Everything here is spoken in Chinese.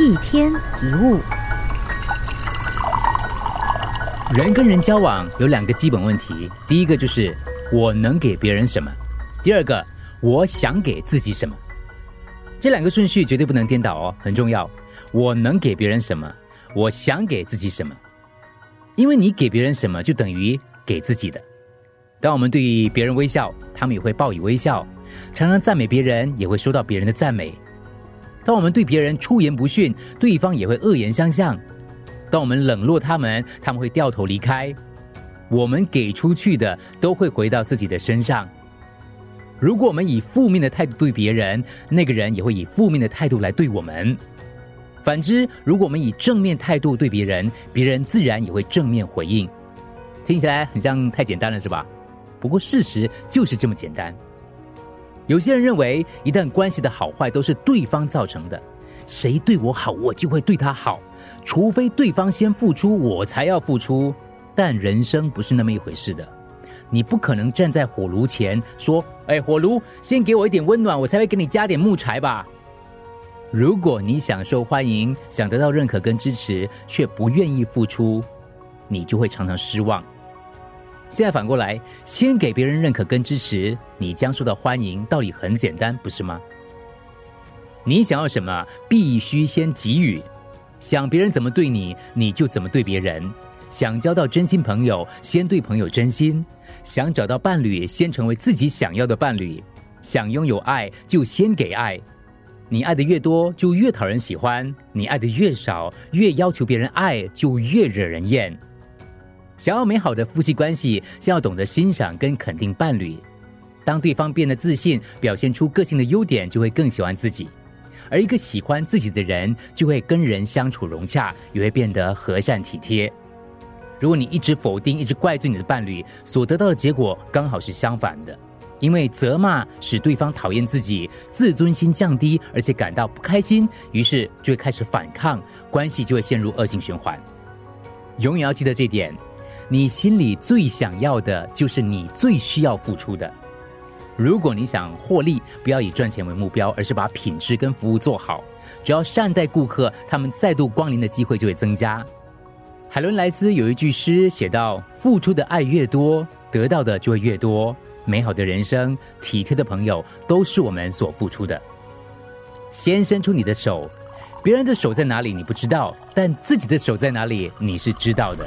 一天一物，人跟人交往有两个基本问题，第一个就是我能给别人什么，第二个我想给自己什么。这两个顺序绝对不能颠倒哦，很重要。我能给别人什么，我想给自己什么，因为你给别人什么，就等于给自己的。当我们对别人微笑，他们也会报以微笑；常常赞美别人，也会收到别人的赞美。当我们对别人出言不逊，对方也会恶言相向；当我们冷落他们，他们会掉头离开。我们给出去的都会回到自己的身上。如果我们以负面的态度对别人，那个人也会以负面的态度来对我们。反之，如果我们以正面态度对别人，别人自然也会正面回应。听起来很像太简单了，是吧？不过事实就是这么简单。有些人认为，一旦关系的好坏都是对方造成的，谁对我好，我就会对他好，除非对方先付出，我才要付出。但人生不是那么一回事的，你不可能站在火炉前说：“哎，火炉，先给我一点温暖，我才会给你加点木柴吧。”如果你想受欢迎，想得到认可跟支持，却不愿意付出，你就会常常失望。现在反过来，先给别人认可跟支持，你将受到欢迎，道理很简单，不是吗？你想要什么，必须先给予。想别人怎么对你，你就怎么对别人。想交到真心朋友，先对朋友真心；想找到伴侣，先成为自己想要的伴侣。想拥有爱，就先给爱。你爱的越多，就越讨人喜欢；你爱的越少，越要求别人爱，就越惹人厌。想要美好的夫妻关系，先要懂得欣赏跟肯定伴侣。当对方变得自信，表现出个性的优点，就会更喜欢自己。而一个喜欢自己的人，就会跟人相处融洽，也会变得和善体贴。如果你一直否定、一直怪罪你的伴侣，所得到的结果刚好是相反的。因为责骂使对方讨厌自己，自尊心降低，而且感到不开心，于是就会开始反抗，关系就会陷入恶性循环。永远要记得这点：你心里最想要的，就是你最需要付出的。如果你想获利，不要以赚钱为目标，而是把品质跟服务做好。只要善待顾客，他们再度光临的机会就会增加。海伦·莱斯有一句诗写道：“付出的爱越多，得到的就会越多。”美好的人生，体贴的朋友，都是我们所付出的。先伸出你的手，别人的手在哪里你不知道，但自己的手在哪里你是知道的。